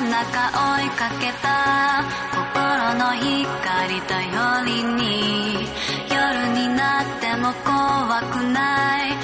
の中追いかけた心の光頼りに。夜になっても怖くない。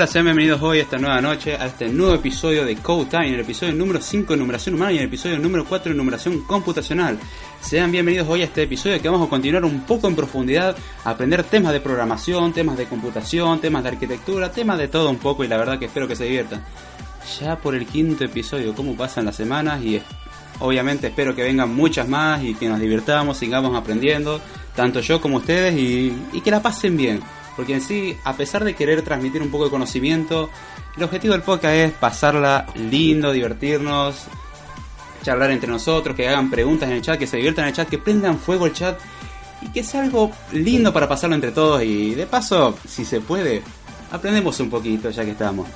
Hola, sean bienvenidos hoy a esta nueva noche, a este nuevo episodio de Code Time, el episodio número 5 en numeración humana y el episodio número 4 en numeración computacional. Sean bienvenidos hoy a este episodio que vamos a continuar un poco en profundidad, a aprender temas de programación, temas de computación, temas de arquitectura, temas de todo un poco y la verdad que espero que se diviertan. Ya por el quinto episodio, cómo pasan las semanas y obviamente espero que vengan muchas más y que nos divirtamos, sigamos aprendiendo, tanto yo como ustedes y, y que la pasen bien. Porque en sí, a pesar de querer transmitir un poco de conocimiento, el objetivo del podcast es pasarla lindo, divertirnos, charlar entre nosotros, que hagan preguntas en el chat, que se diviertan en el chat, que prendan fuego el chat y que sea algo lindo para pasarlo entre todos y de paso, si se puede, aprendemos un poquito ya que estamos.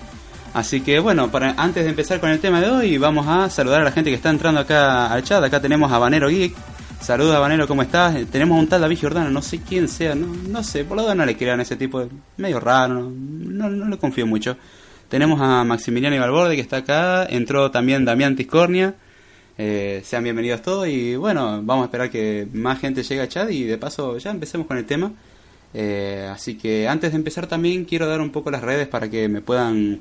Así que bueno, para, antes de empezar con el tema de hoy, vamos a saludar a la gente que está entrando acá al chat. Acá tenemos a Banero Geek. Saludos, Banero, ¿cómo estás? Eh, Tenemos un tal David Giordano, no sé quién sea, no, sé, por lo menos no le crean ese tipo de... medio raro, no, no, le confío mucho. Tenemos a Maximiliano Ibalborde que está acá, entró también Damián Tiscornia. Eh, sean bienvenidos todos y bueno, vamos a esperar que más gente llegue al chat y de paso ya empecemos con el tema. Eh, así que antes de empezar también quiero dar un poco las redes para que me puedan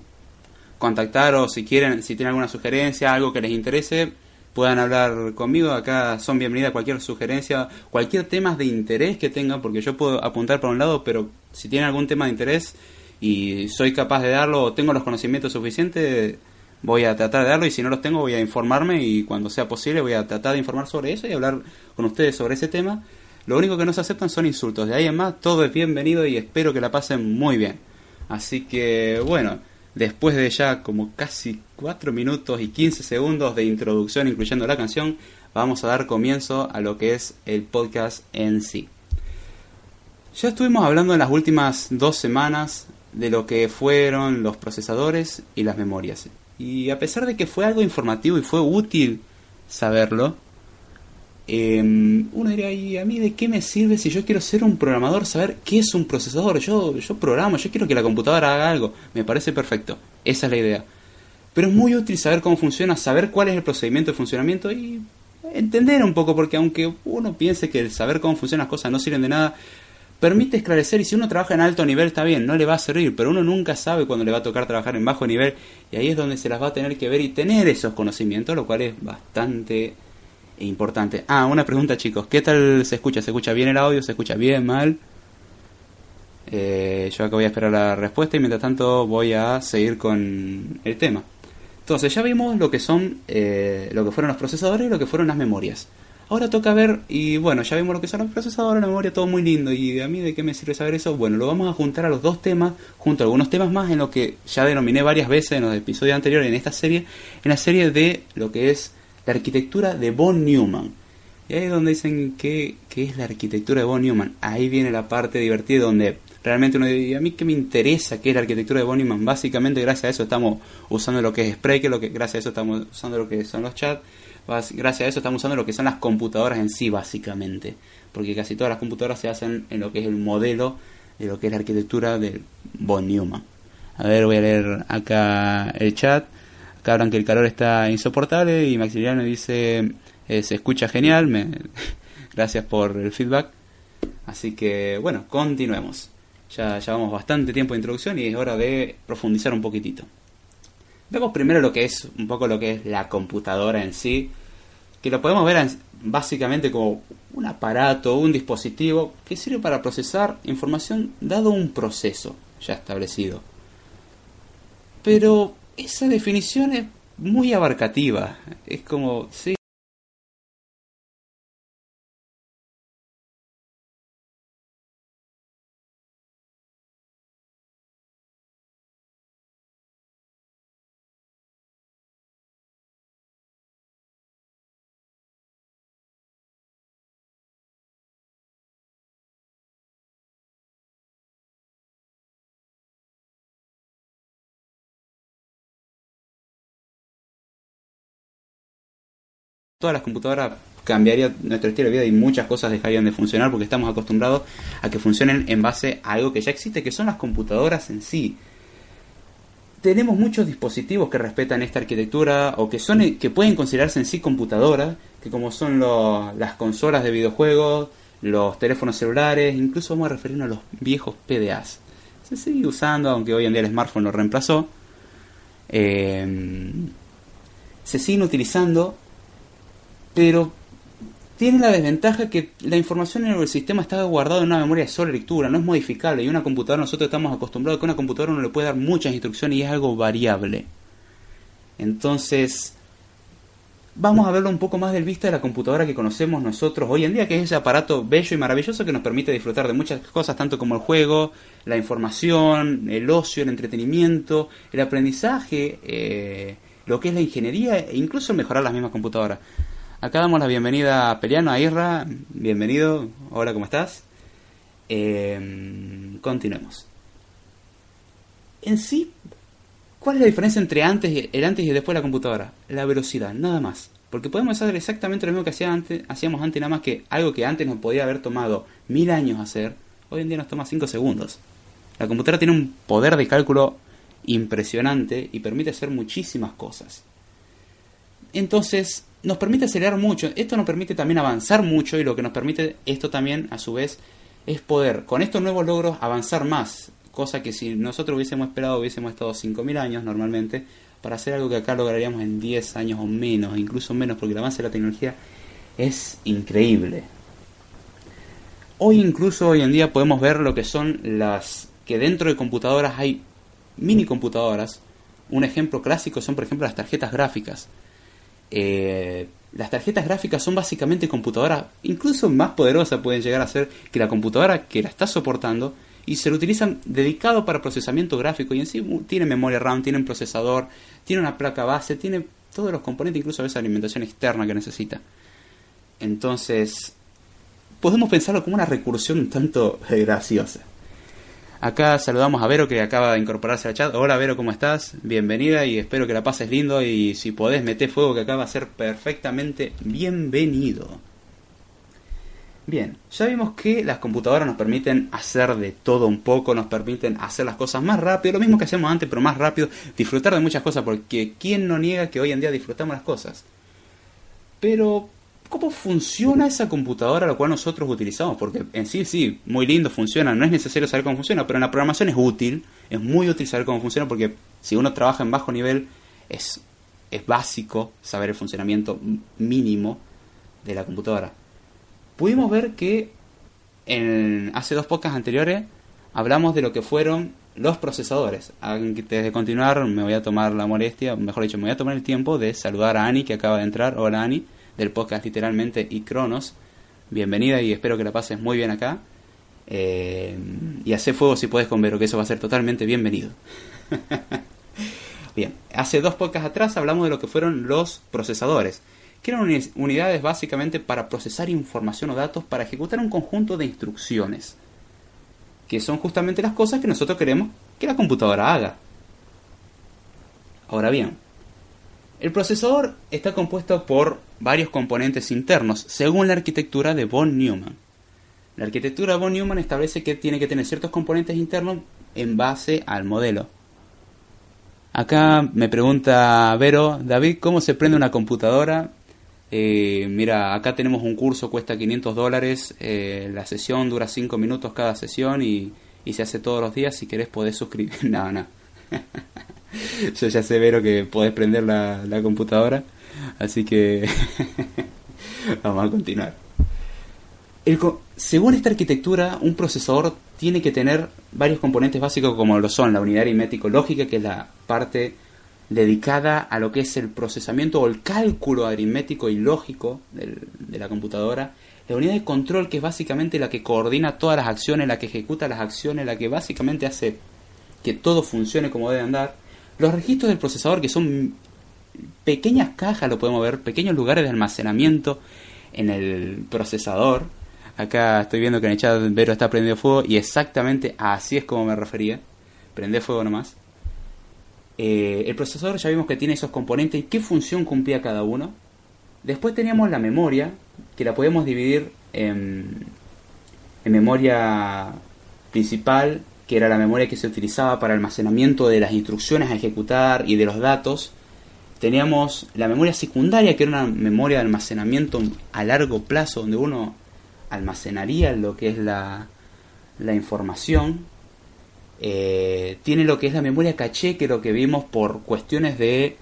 contactar o si quieren, si tienen alguna sugerencia, algo que les interese, puedan hablar conmigo. Acá son bienvenidas cualquier sugerencia, cualquier tema de interés que tengan, porque yo puedo apuntar por un lado, pero si tienen algún tema de interés y soy capaz de darlo o tengo los conocimientos suficientes, voy a tratar de darlo y si no los tengo voy a informarme y cuando sea posible voy a tratar de informar sobre eso y hablar con ustedes sobre ese tema. Lo único que no se aceptan son insultos. De ahí en más, todo es bienvenido y espero que la pasen muy bien. Así que, bueno, después de ya como casi 4 minutos y 15 segundos de introducción, incluyendo la canción, vamos a dar comienzo a lo que es el podcast en sí. Ya estuvimos hablando en las últimas dos semanas de lo que fueron los procesadores y las memorias. Y a pesar de que fue algo informativo y fue útil saberlo. Eh, uno diría, ¿y a mí de qué me sirve si yo quiero ser un programador, saber qué es un procesador? Yo, yo programo, yo quiero que la computadora haga algo. Me parece perfecto. Esa es la idea. Pero es muy útil saber cómo funciona, saber cuál es el procedimiento de funcionamiento y entender un poco, porque aunque uno piense que el saber cómo funcionan las cosas no sirven de nada, permite esclarecer y si uno trabaja en alto nivel está bien, no le va a servir, pero uno nunca sabe cuándo le va a tocar trabajar en bajo nivel y ahí es donde se las va a tener que ver y tener esos conocimientos, lo cual es bastante importante. Ah, una pregunta chicos, ¿qué tal se escucha? ¿Se escucha bien el audio? ¿Se escucha bien? ¿Mal? Eh, yo acá voy a esperar la respuesta y mientras tanto voy a seguir con el tema. Entonces ya vimos lo que son, eh, lo que fueron los procesadores y lo que fueron las memorias. Ahora toca ver, y bueno, ya vimos lo que son los procesadores, la memoria, todo muy lindo. ¿Y a mí de qué me sirve saber eso? Bueno, lo vamos a juntar a los dos temas, junto a algunos temas más en lo que ya denominé varias veces en los episodios anteriores en esta serie, en la serie de lo que es la arquitectura de von Neumann. Y ahí es donde dicen que, que es la arquitectura de von Neumann. Ahí viene la parte divertida donde realmente uno dice, ¿y a mí qué me interesa qué es la arquitectura de von Neumann? Básicamente gracias a eso estamos usando lo que es Spreaker, lo que, gracias a eso estamos usando lo que son los chats, gracias a eso estamos usando lo que son las computadoras en sí básicamente. Porque casi todas las computadoras se hacen en lo que es el modelo de lo que es la arquitectura de von Neumann. A ver, voy a leer acá el chat. Hablan que el calor está insoportable y Maximiliano dice eh, se escucha genial. Gracias por el feedback. Así que bueno, continuemos. Ya llevamos bastante tiempo de introducción y es hora de profundizar un poquitito. Vemos primero lo que es un poco lo que es la computadora en sí, que lo podemos ver en- básicamente como un aparato, un dispositivo que sirve para procesar información dado un proceso ya establecido. Pero esa definición es muy abarcativa. Es como, sí. Todas las computadoras cambiaría nuestro estilo de vida y muchas cosas dejarían de funcionar porque estamos acostumbrados a que funcionen en base a algo que ya existe, que son las computadoras en sí. Tenemos muchos dispositivos que respetan esta arquitectura o que son que pueden considerarse en sí computadoras, que como son los- las consolas de videojuegos, los teléfonos celulares, incluso vamos a referirnos a los viejos PDAs. Se sigue usando, aunque hoy en día el smartphone lo reemplazó. Eh, se siguen utilizando pero tiene la desventaja que la información en el sistema está guardada en una memoria de sola lectura, no es modificable. Y una computadora, nosotros estamos acostumbrados a que una computadora uno le puede dar muchas instrucciones y es algo variable. Entonces, vamos a verlo un poco más del vista de la computadora que conocemos nosotros hoy en día, que es ese aparato bello y maravilloso que nos permite disfrutar de muchas cosas, tanto como el juego, la información, el ocio, el entretenimiento, el aprendizaje, eh, lo que es la ingeniería e incluso mejorar las mismas computadoras. Acá damos la bienvenida a Peliano, a Irra. Bienvenido. Hola, ¿cómo estás? Eh, continuemos. En sí, ¿cuál es la diferencia entre antes el antes y después de la computadora? La velocidad, nada más. Porque podemos hacer exactamente lo mismo que hacía antes, hacíamos antes, nada más que algo que antes nos podía haber tomado mil años hacer, hoy en día nos toma 5 segundos. La computadora tiene un poder de cálculo impresionante y permite hacer muchísimas cosas. Entonces, nos permite acelerar mucho. Esto nos permite también avanzar mucho y lo que nos permite esto también, a su vez, es poder, con estos nuevos logros, avanzar más. Cosa que si nosotros hubiésemos esperado, hubiésemos estado 5.000 años normalmente para hacer algo que acá lograríamos en 10 años o menos, incluso menos, porque el avance de la tecnología es increíble. Hoy incluso hoy en día podemos ver lo que son las que dentro de computadoras hay mini computadoras. Un ejemplo clásico son por ejemplo las tarjetas gráficas. Eh, las tarjetas gráficas son básicamente computadoras incluso más poderosas pueden llegar a ser que la computadora que la está soportando y se lo utilizan dedicado para procesamiento gráfico y en sí uh, tiene memoria RAM, tiene un procesador, tiene una placa base, tiene todos los componentes, incluso a veces alimentación externa que necesita. Entonces, podemos pensarlo como una recursión un tanto graciosa. Acá saludamos a Vero que acaba de incorporarse al chat. Hola Vero, ¿cómo estás? Bienvenida y espero que la pases lindo y si podés meter fuego que acá va a ser perfectamente bienvenido. Bien, ya vimos que las computadoras nos permiten hacer de todo un poco, nos permiten hacer las cosas más rápido, lo mismo que hacíamos antes, pero más rápido, disfrutar de muchas cosas, porque ¿quién no niega que hoy en día disfrutamos las cosas? Pero, ¿cómo funciona esa computadora la cual nosotros utilizamos? Porque en sí, sí, muy lindo, funciona, no es necesario saber cómo funciona, pero en la programación es útil, es muy útil saber cómo funciona, porque si uno trabaja en bajo nivel, es, es básico saber el funcionamiento mínimo de la computadora pudimos ver que en, hace dos podcasts anteriores hablamos de lo que fueron los procesadores. Antes de continuar, me voy a tomar la molestia, mejor dicho, me voy a tomar el tiempo de saludar a Ani, que acaba de entrar. Hola Ani, del podcast literalmente y Cronos. Bienvenida y espero que la pases muy bien acá. Eh, y hace fuego si puedes con Vero, que eso va a ser totalmente bienvenido. bien, hace dos podcasts atrás hablamos de lo que fueron los procesadores que eran unidades básicamente para procesar información o datos para ejecutar un conjunto de instrucciones, que son justamente las cosas que nosotros queremos que la computadora haga. Ahora bien, el procesador está compuesto por varios componentes internos, según la arquitectura de von Neumann. La arquitectura von Neumann establece que tiene que tener ciertos componentes internos en base al modelo. Acá me pregunta Vero, David, ¿cómo se prende una computadora? Eh, mira, acá tenemos un curso, cuesta 500 dólares, eh, la sesión dura 5 minutos cada sesión y, y, se hace todos los días, si querés podés suscribir. no. Yo ya sé, Vero, que podés prender la, la computadora, así que vamos a continuar. Según esta arquitectura, un procesador tiene que tener varios componentes básicos como lo son la unidad aritmético-lógica, que es la parte dedicada a lo que es el procesamiento o el cálculo aritmético y lógico de la computadora. La unidad de control, que es básicamente la que coordina todas las acciones, la que ejecuta las acciones, la que básicamente hace que todo funcione como debe andar. Los registros del procesador, que son pequeñas cajas, lo podemos ver, pequeños lugares de almacenamiento en el procesador. Acá estoy viendo que en el chat Vero está prendiendo fuego y exactamente así es como me refería. Prende fuego nomás. Eh, el procesador ya vimos que tiene esos componentes y qué función cumplía cada uno. Después teníamos la memoria, que la podemos dividir en, en memoria principal, que era la memoria que se utilizaba para almacenamiento de las instrucciones a ejecutar y de los datos. Teníamos la memoria secundaria, que era una memoria de almacenamiento a largo plazo, donde uno almacenaría lo que es la, la información eh, tiene lo que es la memoria caché, que es lo que vimos por cuestiones de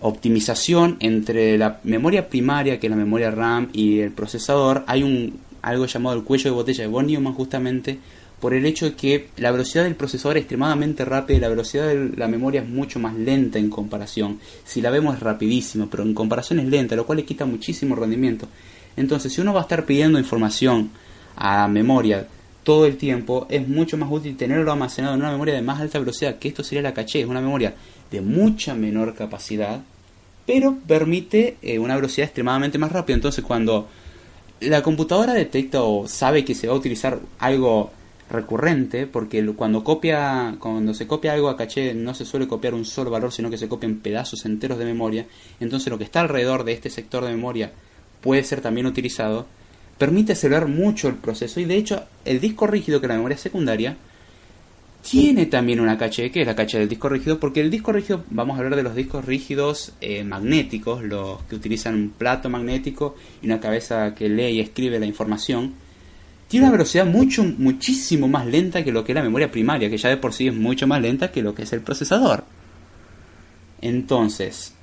optimización entre la memoria primaria, que es la memoria RAM, y el procesador. Hay un algo llamado el cuello de botella de von Neumann justamente por el hecho de que la velocidad del procesador es extremadamente rápida y la velocidad de la memoria es mucho más lenta en comparación. Si la vemos es rapidísimo, pero en comparación es lenta, lo cual le quita muchísimo rendimiento. Entonces, si uno va a estar pidiendo información a memoria todo el tiempo, es mucho más útil tenerlo almacenado en una memoria de más alta velocidad, que esto sería la caché, es una memoria de mucha menor capacidad, pero permite eh, una velocidad extremadamente más rápida. Entonces cuando la computadora detecta o sabe que se va a utilizar algo recurrente, porque cuando copia, cuando se copia algo a caché no se suele copiar un solo valor, sino que se copian pedazos enteros de memoria, entonces lo que está alrededor de este sector de memoria puede ser también utilizado. Permite acelerar mucho el proceso y de hecho el disco rígido que es la memoria secundaria tiene también una caché, que es la caché del disco rígido, porque el disco rígido, vamos a hablar de los discos rígidos eh, magnéticos, los que utilizan un plato magnético y una cabeza que lee y escribe la información, tiene una velocidad mucho, muchísimo más lenta que lo que es la memoria primaria, que ya de por sí es mucho más lenta que lo que es el procesador. Entonces,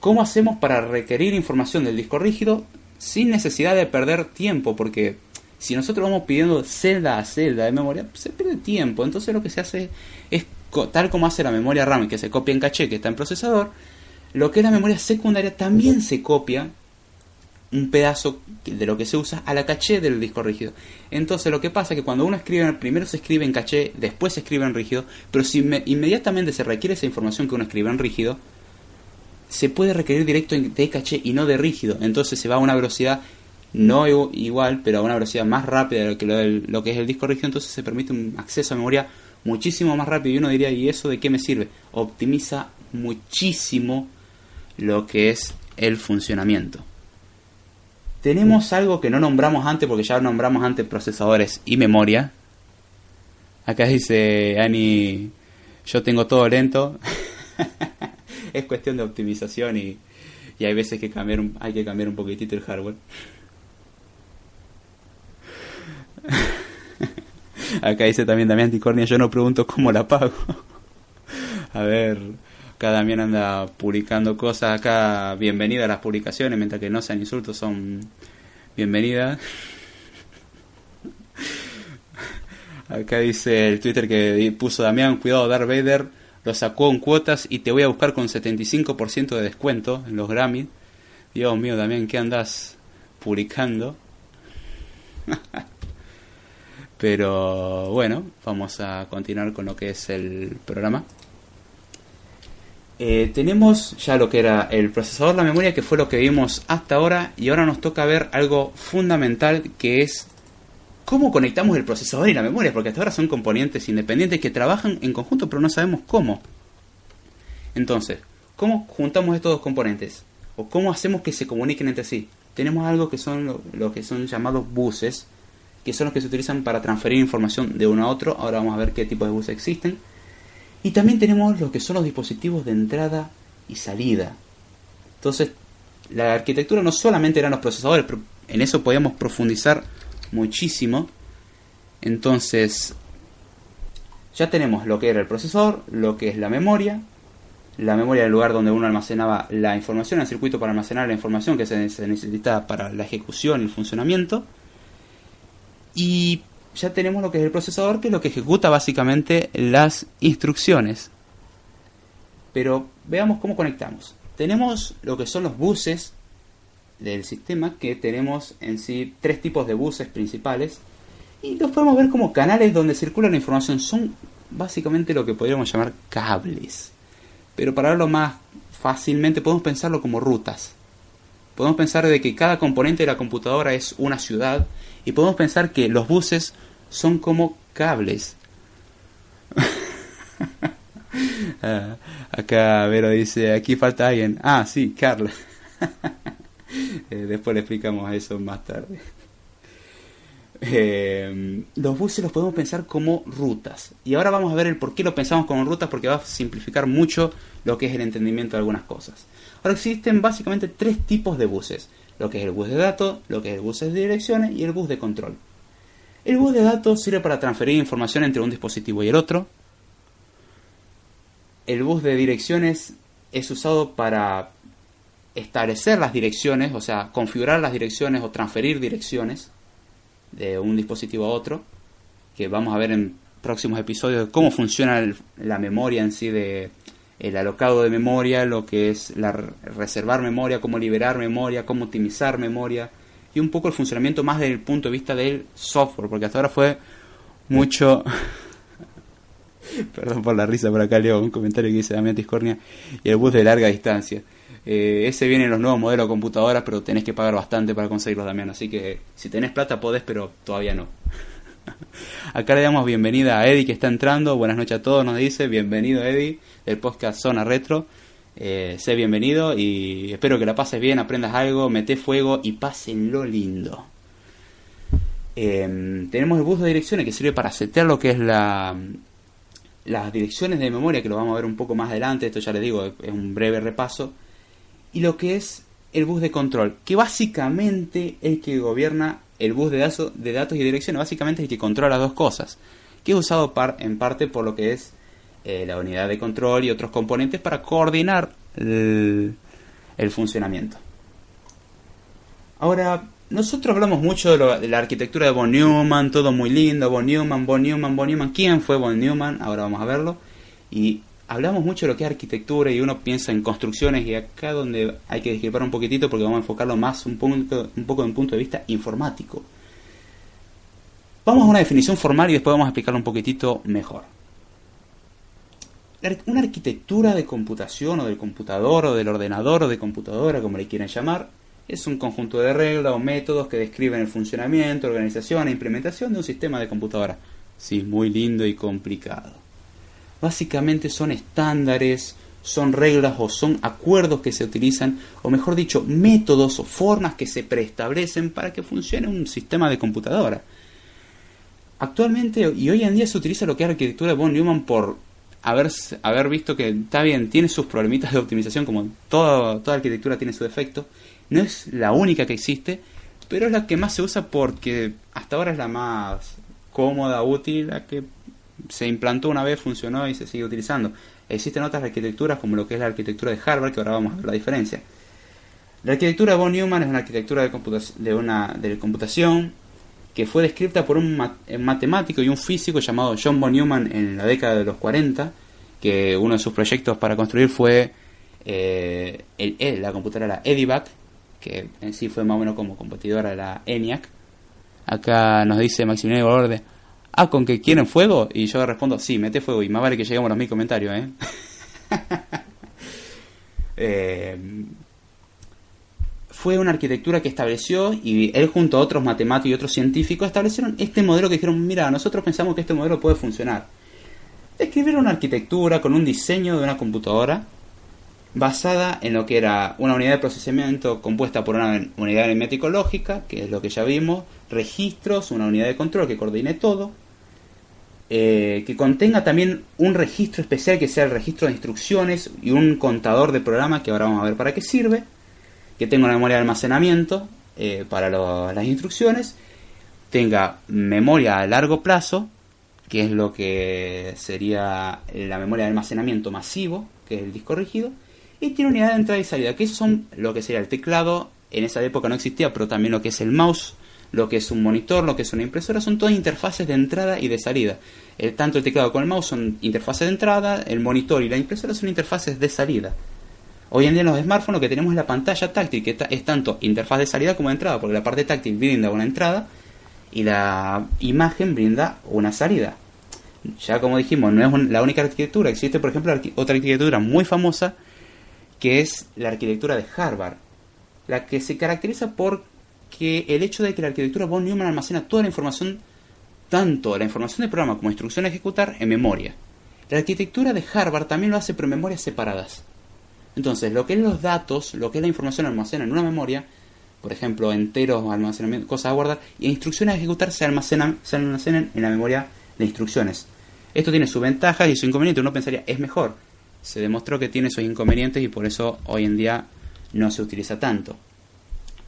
¿cómo hacemos para requerir información del disco rígido? sin necesidad de perder tiempo, porque si nosotros vamos pidiendo celda a celda de memoria, se pierde tiempo. Entonces lo que se hace es, tal como hace la memoria RAM, que se copia en caché, que está en procesador, lo que es la memoria secundaria también se copia un pedazo de lo que se usa a la caché del disco rígido. Entonces lo que pasa es que cuando uno escribe, primero se escribe en caché, después se escribe en rígido, pero si inmediatamente se requiere esa información que uno escribe en rígido, se puede requerir directo de caché y no de rígido. Entonces se va a una velocidad no igu- igual, pero a una velocidad más rápida de lo que, lo, lo que es el disco rígido, entonces se permite un acceso a memoria muchísimo más rápido. Y uno diría, ¿y eso de qué me sirve? Optimiza muchísimo lo que es el funcionamiento. Tenemos algo que no nombramos antes, porque ya nombramos antes procesadores y memoria. Acá dice Ani, yo tengo todo lento. es cuestión de optimización y, y hay veces que cambiar hay que cambiar un poquitito el hardware. Acá dice también Damián Ticornia, yo no pregunto cómo la pago. A ver, acá Damián anda publicando cosas acá, bienvenida a las publicaciones, mientras que no sean insultos son bienvenidas. Acá dice el Twitter que puso Damián, cuidado Darth Vader, lo sacó en cuotas y te voy a buscar con 75% de descuento en los Grammy. Dios mío, Damián, ¿qué andas publicando? Pero bueno, vamos a continuar con lo que es el programa. Eh, tenemos ya lo que era el procesador, la memoria, que fue lo que vimos hasta ahora, y ahora nos toca ver algo fundamental que es cómo conectamos el procesador y la memoria, porque hasta ahora son componentes independientes que trabajan en conjunto, pero no sabemos cómo. Entonces, ¿cómo juntamos estos dos componentes? ¿O cómo hacemos que se comuniquen entre sí? Tenemos algo que son lo, que son llamados buses, que son los que se utilizan para transferir información de uno a otro. Ahora vamos a ver qué tipo de buses existen. Y también tenemos lo que son los dispositivos de entrada y salida. Entonces, la arquitectura no solamente eran los procesadores, pero en eso podíamos profundizar muchísimo. Entonces, ya tenemos lo que era el procesador, lo que es la memoria, la memoria del lugar donde uno almacenaba la información, el circuito para almacenar la información que se, se necesita para la ejecución y el funcionamiento. Y ya tenemos lo que es el procesador, que es lo que ejecuta básicamente las instrucciones. Pero veamos cómo conectamos. Tenemos lo que son los buses del sistema, que tenemos en sí tres tipos de buses principales. Y los podemos ver como canales donde circula la información. Son básicamente lo que podríamos llamar cables. Pero para verlo más fácilmente podemos pensarlo como rutas. Podemos pensar de que cada componente de la computadora es una ciudad y podemos pensar que los buses son como cables. Ah, acá Vero dice, aquí falta alguien. Ah, sí, Carla. Eh, después le explicamos eso más tarde. Eh, los buses los podemos pensar como rutas. Y ahora vamos a ver el por qué lo pensamos como rutas, porque va a simplificar mucho lo que es el entendimiento de algunas cosas. Ahora existen básicamente tres tipos de buses. Lo que es el bus de datos, lo que es el bus de direcciones y el bus de control. El bus de datos sirve para transferir información entre un dispositivo y el otro. El bus de direcciones es usado para establecer las direcciones, o sea, configurar las direcciones o transferir direcciones de un dispositivo a otro, que vamos a ver en próximos episodios cómo funciona la memoria en sí de el alocado de memoria, lo que es la re- reservar memoria, cómo liberar memoria, cómo optimizar memoria y un poco el funcionamiento más desde el punto de vista del software, porque hasta ahora fue mucho Perdón por la risa, por acá leo un comentario que dice Damián Tiscornia y el bus de larga distancia. Eh, ese viene en los nuevos modelos de computadoras, pero tenés que pagar bastante para conseguirlos, Damián. Así que si tenés plata podés, pero todavía no. Acá le damos bienvenida a Eddie que está entrando. Buenas noches a todos, nos dice. Bienvenido, Eddie, del podcast Zona Retro. Eh, sé bienvenido y espero que la pases bien, aprendas algo, meté fuego y pásenlo lindo. Eh, tenemos el bus de direcciones que sirve para setear lo que es la, las direcciones de memoria, que lo vamos a ver un poco más adelante, esto ya les digo, es un breve repaso, y lo que es el bus de control, que básicamente es el que gobierna el bus de, datos y direcciones, básicamente es el que controla dos cosas, que es usado par, en parte por lo que es eh, la unidad de control y otros componentes para coordinar el, el funcionamiento. Ahora, nosotros hablamos mucho de, lo- de la arquitectura de von Neumann, todo muy lindo, von Neumann, von Neumann, von Neumann. ¿Quién fue von Neumann? Ahora vamos a verlo. Y hablamos mucho de lo que es arquitectura y uno piensa en construcciones y acá donde hay que discrepar un poquitito porque vamos a enfocarlo más un, punto, un poco en un punto de vista informático. Vamos a una definición formal y después vamos a explicarlo un poquitito mejor. Una arquitectura de computación o del computador o del ordenador o de computadora, como le quieran llamar, Es un conjunto de reglas o métodos que describen el funcionamiento, organización e implementación de un sistema de computadora. Sí, muy lindo y complicado. Básicamente son estándares, son reglas o son acuerdos que se utilizan, o mejor dicho, métodos o formas que se preestablecen para que funcione un sistema de computadora. Actualmente y hoy en día se utiliza lo que es arquitectura de von Neumann por haber, haber visto que está bien, tiene sus problemitas de optimización, como toda, toda arquitectura tiene su defecto. No es la única que existe, pero es la que más se usa porque hasta ahora es la más cómoda, útil, la que se implantó una vez, funcionó y se sigue utilizando. Existen otras arquitecturas como lo que es la arquitectura de Harvard, que ahora vamos a ver la diferencia. La arquitectura von Neumann es una arquitectura de, de, computación que fue descrita por un, un matemático y un físico llamado John von Neumann en la década de los 40, que uno de sus proyectos para construir fue eh, el, la computadora EDIVAC, que en sí fue más o menos como competidora de la ENIAC. Acá nos dice Maximiliano Valverde, ah, ¿con que quieren fuego? Y yo respondo, sí, mete fuego y más vale que lleguemos a los mil comentarios, ¿eh? Eh, fue una arquitectura que estableció y él junto a otros matemáticos y otros científicos establecieron este modelo que dijeron, mira, nosotros pensamos que este modelo puede funcionar. Describieron una arquitectura con un diseño de una computadora basada en lo que era una unidad de procesamiento compuesta por una unidad aritmético lógica, que es lo que ya vimos, registros, una unidad de control que coordine todo, eh, que contenga también un registro especial que sea el registro de instrucciones y un contador de programa que ahora vamos a ver para qué sirve, que tenga una memoria de almacenamiento eh, para las instrucciones, tenga memoria a largo plazo, que es lo que sería la memoria de almacenamiento masivo, que es el disco rígido, y tiene unidad de entrada y salida, que son lo que sería el teclado, en esa época no existía, pero también lo que es el mouse, lo que es un monitor, lo que es una impresora, son todas interfaces de entrada y de salida. Eh, tanto el teclado como el mouse son interfaces de entrada, el monitor y la impresora son interfaces de salida. Hoy en día en los smartphones lo que tenemos es la pantalla táctil, que es tanto interfaz de salida como de entrada, porque la parte táctil brinda una entrada y la imagen brinda una salida. Ya como dijimos, no es la única arquitectura, existe por ejemplo otra arquitectura muy famosa que es la arquitectura de Harvard, la que se caracteriza por que el hecho de que la arquitectura von Neumann almacena toda la información, tanto la información del programa como instrucción a ejecutar, en memoria. La arquitectura de Harvard también lo hace pero en memorias separadas. Entonces, lo que es los datos, lo que es la información almacenada en una memoria, por ejemplo, enteros, almacenamiento, cosas a guardar, y instrucciones a ejecutar se almacenan, se almacenan en la memoria de instrucciones. Esto tiene sus ventajas y sus inconvenientes. Uno pensaría, es mejor. Se demostró que tiene sus inconvenientes y por eso hoy en día no se utiliza tanto.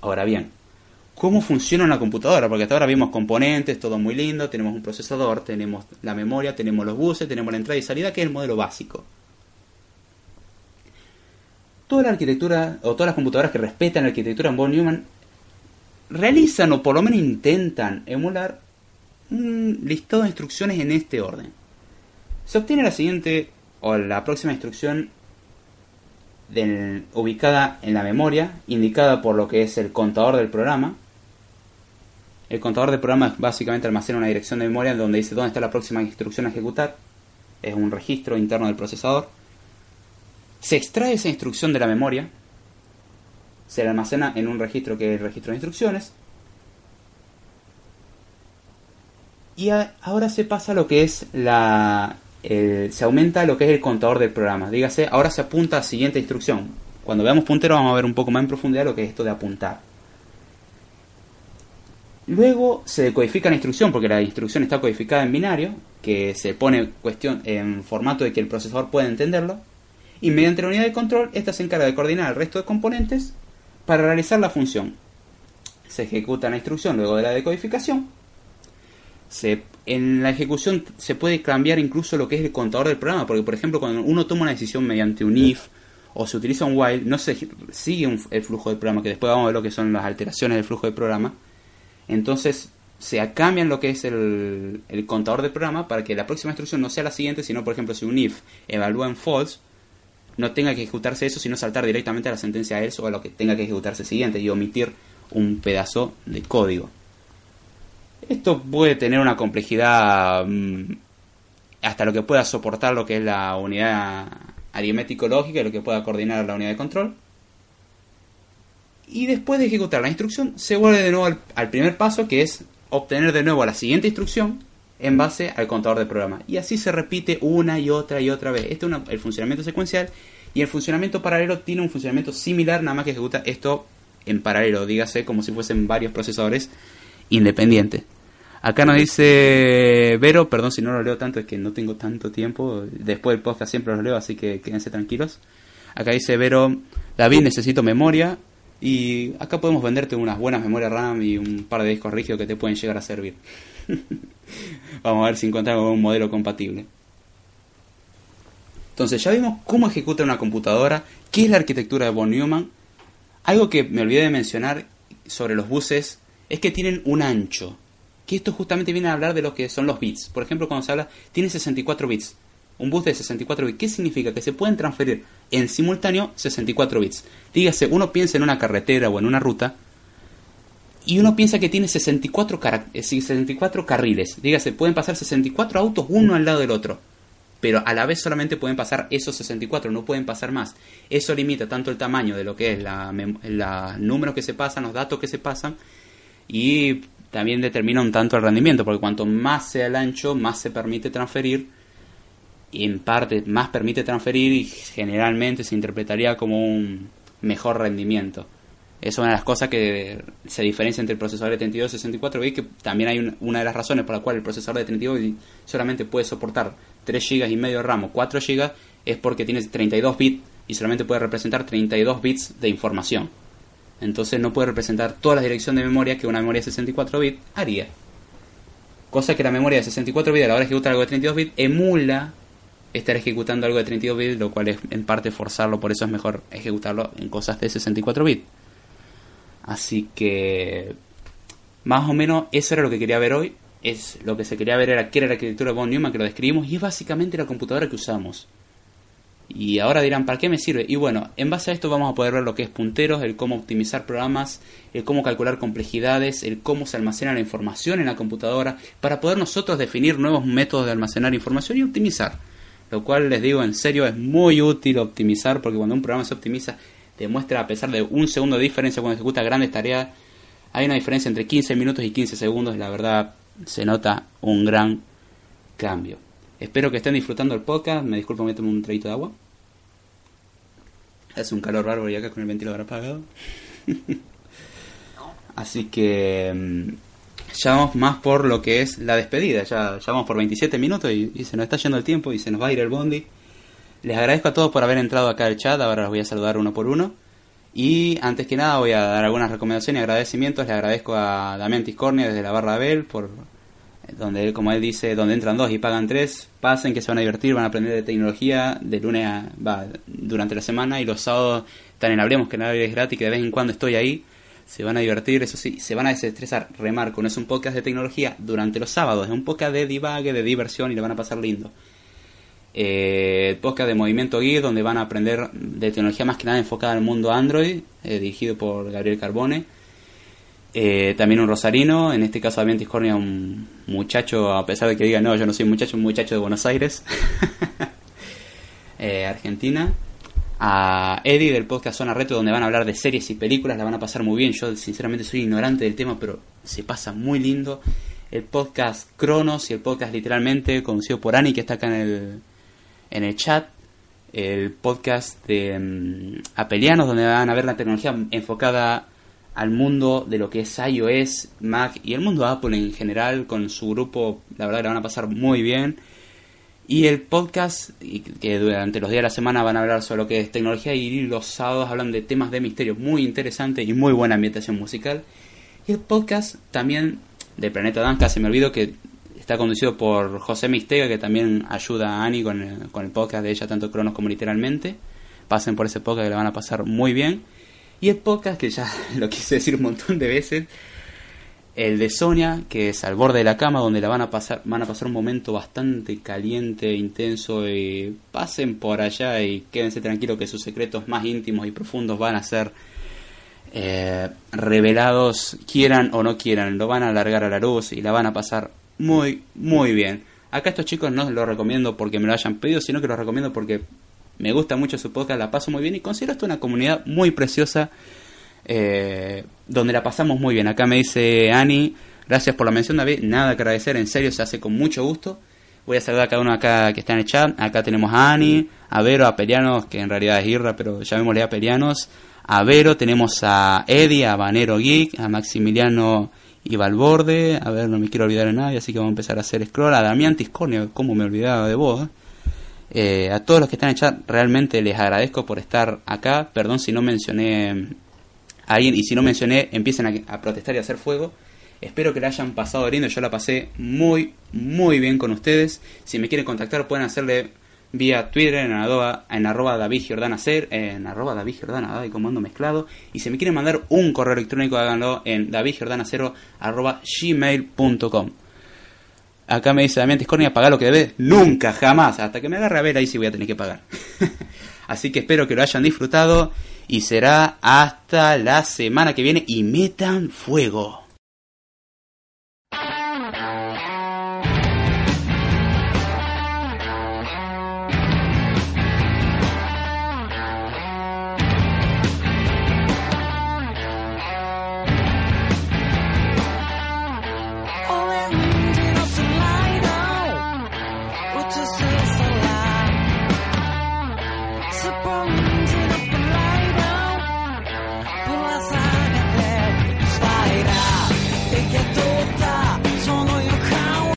Ahora bien, ¿cómo funciona una computadora? Porque hasta ahora vimos componentes, todo muy lindo, tenemos un procesador, tenemos la memoria, tenemos los buses, tenemos la entrada y salida, que es el modelo básico. Toda la arquitectura, o todas las computadoras que respetan la arquitectura en von Neumann, realizan o por lo menos intentan emular un listado de instrucciones en este orden. Se obtiene la siguiente o la próxima instrucción ubicada en la memoria, indicada por lo que es el contador del programa. El contador del programa básicamente almacena una dirección de memoria donde dice dónde está la próxima instrucción a ejecutar. Es un registro interno del procesador. Se extrae esa instrucción de la memoria, se la almacena en un registro que es el registro de instrucciones. Y ahora se pasa lo que es la. se aumenta lo que es el contador del programa. Dígase, ahora se apunta a la siguiente instrucción. Cuando veamos puntero vamos a ver un poco más en profundidad lo que es esto de apuntar. Luego se decodifica la instrucción porque la instrucción está codificada en binario, que se pone cuestión en formato de que el procesador pueda entenderlo. Y mediante la unidad de control, esta se encarga de coordinar el resto de componentes para realizar la función. Se ejecuta la instrucción luego de la decodificación. En la ejecución se puede cambiar incluso lo que es el contador del programa, porque por ejemplo cuando uno toma una decisión mediante un if o se utiliza un while, no se sigue un- el flujo del programa, que después vamos a ver lo que son las alteraciones del flujo del programa. Entonces se cambian lo que es el, el contador del programa para que la próxima instrucción no sea la siguiente, sino por ejemplo si un if evalúa en false, no tenga que ejecutarse eso, sino saltar directamente a la sentencia else o a lo que tenga que ejecutarse siguiente y omitir un pedazo de código. Esto puede tener una complejidad mm, hasta lo que pueda soportar lo que es la unidad aritmético-lógica y lo que pueda coordinar la unidad de control. Y después de ejecutar la instrucción, se vuelve de nuevo al, primer paso, que es obtener de nuevo la siguiente instrucción en base al contador de programa. Y así se repite una y otra y otra vez. Este es el funcionamiento secuencial y el funcionamiento paralelo tiene un funcionamiento similar, nada más que ejecuta esto en paralelo, dígase como si fuesen varios procesadores independientes. Acá nos dice Vero, perdón si no lo leo tanto, es que no tengo tanto tiempo. Después del podcast siempre los leo, así que quédense tranquilos. Acá dice Vero, David, necesito memoria. Y acá podemos venderte unas buenas memorias RAM y un par de discos rígidos que te pueden llegar a servir. Vamos a ver si encontramos un modelo compatible. Entonces ya vimos cómo ejecuta una computadora, qué es la arquitectura de von Neumann. Algo que me olvidé de mencionar sobre los buses es que tienen un ancho. Que esto justamente viene a hablar de lo que son los bits. Por ejemplo, cuando se habla, tiene 64 bits. Un bus de 64 bits. ¿Qué significa? Que se pueden transferir en simultáneo 64 bits. Dígase, uno piensa en una carretera o en una ruta y uno piensa que tiene 64, cara- eh, sí, 64 carriles. Dígase, pueden pasar 64 autos uno al lado del otro. Pero a la vez solamente pueden pasar esos 64, no pueden pasar más. Eso limita tanto el tamaño de lo que es los números que se pasan, los datos que se pasan, y también determina un tanto el rendimiento, porque cuanto más sea el ancho, más se permite transferir, y en parte más permite transferir y generalmente se interpretaría como un mejor rendimiento. Es una de las cosas que se diferencia entre el procesador de 32 y 64 bits, que también hay un- una de las razones por la cual el procesador de 32 bits solamente puede soportar 3 GB y medio de RAM o 4 GB, es porque tiene 32 bits y solamente puede representar 32 bits de información. Entonces no puede representar toda la dirección de memoria que una memoria de 64 bits haría. Cosa que la memoria de 64 bits a la hora de ejecutar algo de 32 bits emula estar ejecutando algo de 32 bits, lo cual es en parte forzarlo, por eso es mejor ejecutarlo en cosas de 64 bits. Así que más o menos eso era lo que quería ver hoy. Es lo que se quería ver era qué era la arquitectura de von Neumann que lo describimos y es básicamente la computadora que usamos. Y ahora dirán, ¿para qué me sirve? Y bueno, en base a esto vamos a poder ver lo que es punteros, el cómo optimizar programas, el cómo calcular complejidades, el cómo se almacena la información en la computadora, para poder nosotros definir nuevos métodos de almacenar información y optimizar. Lo cual les digo en serio es muy útil optimizar porque cuando un programa se optimiza demuestra a pesar de un segundo de diferencia cuando ejecuta grandes tareas, hay una diferencia entre 15 minutos y 15 segundos la verdad se nota un gran cambio. Espero que estén disfrutando el podcast. Me disculpo, me tomo un traguito de agua. Hace un calor bárbaro y acá con el ventilador apagado. Así que mm, ya más por lo que es la despedida. Ya, ya vamos por 27 minutos y, se nos está yendo el tiempo y se nos va a ir el bondi. Les agradezco a todos por haber entrado acá al chat. Ahora los voy a saludar uno por uno. Y antes que nada voy a dar algunas recomendaciones y agradecimientos. Le agradezco a Damián Tiscornia desde la barra Bell por donde él, como él dice, donde entran dos y pagan tres, pasen que se van a divertir, van a aprender de tecnología de lunes a, durante la semana y los sábados están en Hablemos, que en es gratis, que de vez en cuando estoy ahí, se van a divertir, eso sí, se van a desestresar, remarco, no es un podcast de tecnología durante los sábados, es un podcast de divague, de diversión y le van a pasar lindo. Eh, podcast de Movimiento Geek, donde van a aprender de tecnología más que nada enfocada al mundo Android, eh, dirigido por Gabriel Carbone. Eh, también un rosarino, en este caso Damián Tiscornia, un muchacho, a pesar de que diga no, yo no soy un muchacho, un muchacho de Buenos Aires, eh, Argentina. A Eddie del podcast Zona Retro, donde van a hablar de series y películas, la van a pasar muy bien. Yo, sinceramente, soy ignorante del tema, pero se pasa muy lindo. El podcast Cronos y el podcast Literalmente, conocido por Ani, que está acá en el, en el chat. El podcast de mm, Apelianos, donde van a ver la tecnología enfocada al mundo de lo que es iOS, Mac y el mundo Apple en general con su grupo, la verdad la van a pasar muy bien. Y el podcast, que durante los días de la semana van a hablar sobre lo que es tecnología y los sábados hablan de temas de misterio muy interesantes y muy buena ambientación musical. Y el podcast también de Planeta Dance, casi me olvido que está conducido por José Mistega, que también ayuda a Ani con el, con el podcast de ella, tanto Cronos como literalmente. Pasen por ese podcast que la van a pasar muy bien. Y el podcast, que ya lo quise decir un montón de veces, el de Sonia, que es al borde de la cama, donde la van a pasar, van a pasar un momento bastante caliente, intenso, y pasen por allá y quédense tranquilos que sus secretos más íntimos y profundos van a ser eh, revelados, quieran o no quieran, lo van a alargar a la luz y la van a pasar muy, muy bien. Acá estos chicos no los recomiendo porque me lo hayan pedido, sino que los recomiendo porque me gusta mucho su podcast, la paso muy bien y considero esto una comunidad muy preciosa eh, donde la pasamos muy bien. Acá me dice Ani, gracias por la mención David, nada que agradecer, en serio se hace con mucho gusto. Voy a saludar a cada uno acá que está en el chat. Acá tenemos a Ani, a Vero, a Perianos, que en realidad es Irra, pero llamémosle a Perianos. A Vero, tenemos a Eddie, a Banero Geek, a Maximiliano y Valborde. A ver, no me quiero olvidar de nadie, así que vamos a empezar a hacer scroll. A Damián Tiscornio, como me olvidaba de vos. Eh, a todos los que están en el chat, realmente les agradezco por estar acá. Perdón si no mencioné alguien y si no mencioné, empiecen a, protestar y a hacer fuego. Espero que la hayan pasado lindo. Yo la pasé muy, muy bien con ustedes. Si me quieren contactar, pueden hacerle vía Twitter en arroba, en arroba David Giordana en arroba David Giordana, ay, como ando mezclado. Y si me quieren mandar un correo electrónico, háganlo en davidgiordanacero arroba gmail.com. Acá me dice Damián Tiscornia, pagar lo que debes. Nunca, jamás. Hasta que me agarre a ver, ahí sí voy a tener que pagar. Así que espero que lo hayan disfrutado. Y será hasta la semana que viene. Y metan fuego.